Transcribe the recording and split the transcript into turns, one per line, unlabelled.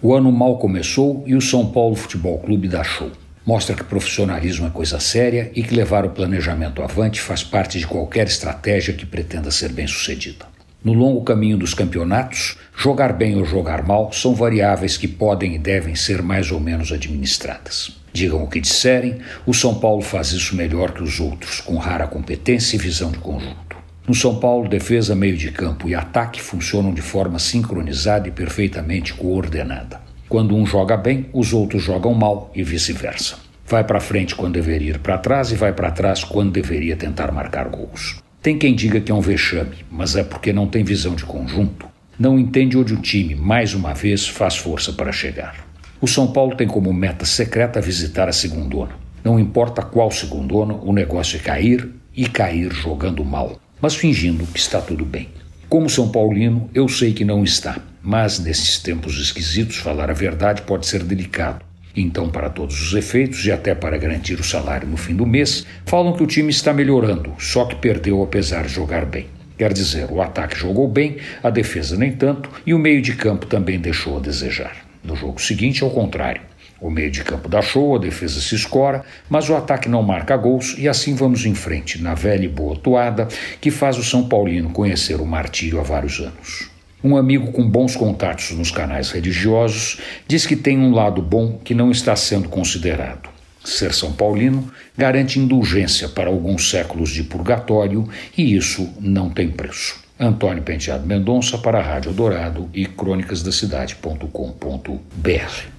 O ano mal começou e o São Paulo Futebol Clube dá show. Mostra que profissionalismo é coisa séria e que levar o planejamento avante faz parte de qualquer estratégia que pretenda ser bem sucedida. No longo caminho dos campeonatos, jogar bem ou jogar mal são variáveis que podem e devem ser mais ou menos administradas. Digam o que disserem, o São Paulo faz isso melhor que os outros, com rara competência e visão de conjunto. No São Paulo, defesa, meio de campo e ataque funcionam de forma sincronizada e perfeitamente coordenada. Quando um joga bem, os outros jogam mal e vice-versa. Vai para frente quando deveria ir para trás e vai para trás quando deveria tentar marcar gols. Tem quem diga que é um vexame, mas é porque não tem visão de conjunto. Não entende onde o time, mais uma vez, faz força para chegar. O São Paulo tem como meta secreta visitar a segundona. Não importa qual segundona, o negócio é cair e cair jogando mal mas fingindo que está tudo bem. Como São Paulino, eu sei que não está, mas nesses tempos esquisitos, falar a verdade pode ser delicado. Então, para todos os efeitos e até para garantir o salário no fim do mês, falam que o time está melhorando, só que perdeu apesar de jogar bem. Quer dizer, o ataque jogou bem, a defesa nem tanto e o meio de campo também deixou a desejar. No jogo seguinte, ao contrário. O meio de campo dá show, a defesa se escora, mas o ataque não marca gols e assim vamos em frente, na velha e boa toada que faz o São Paulino conhecer o martírio há vários anos. Um amigo com bons contatos nos canais religiosos diz que tem um lado bom que não está sendo considerado. Ser São Paulino garante indulgência para alguns séculos de purgatório e isso não tem preço. Antônio Penteado Mendonça para a Rádio Dourado e crônicasdacidade.com.br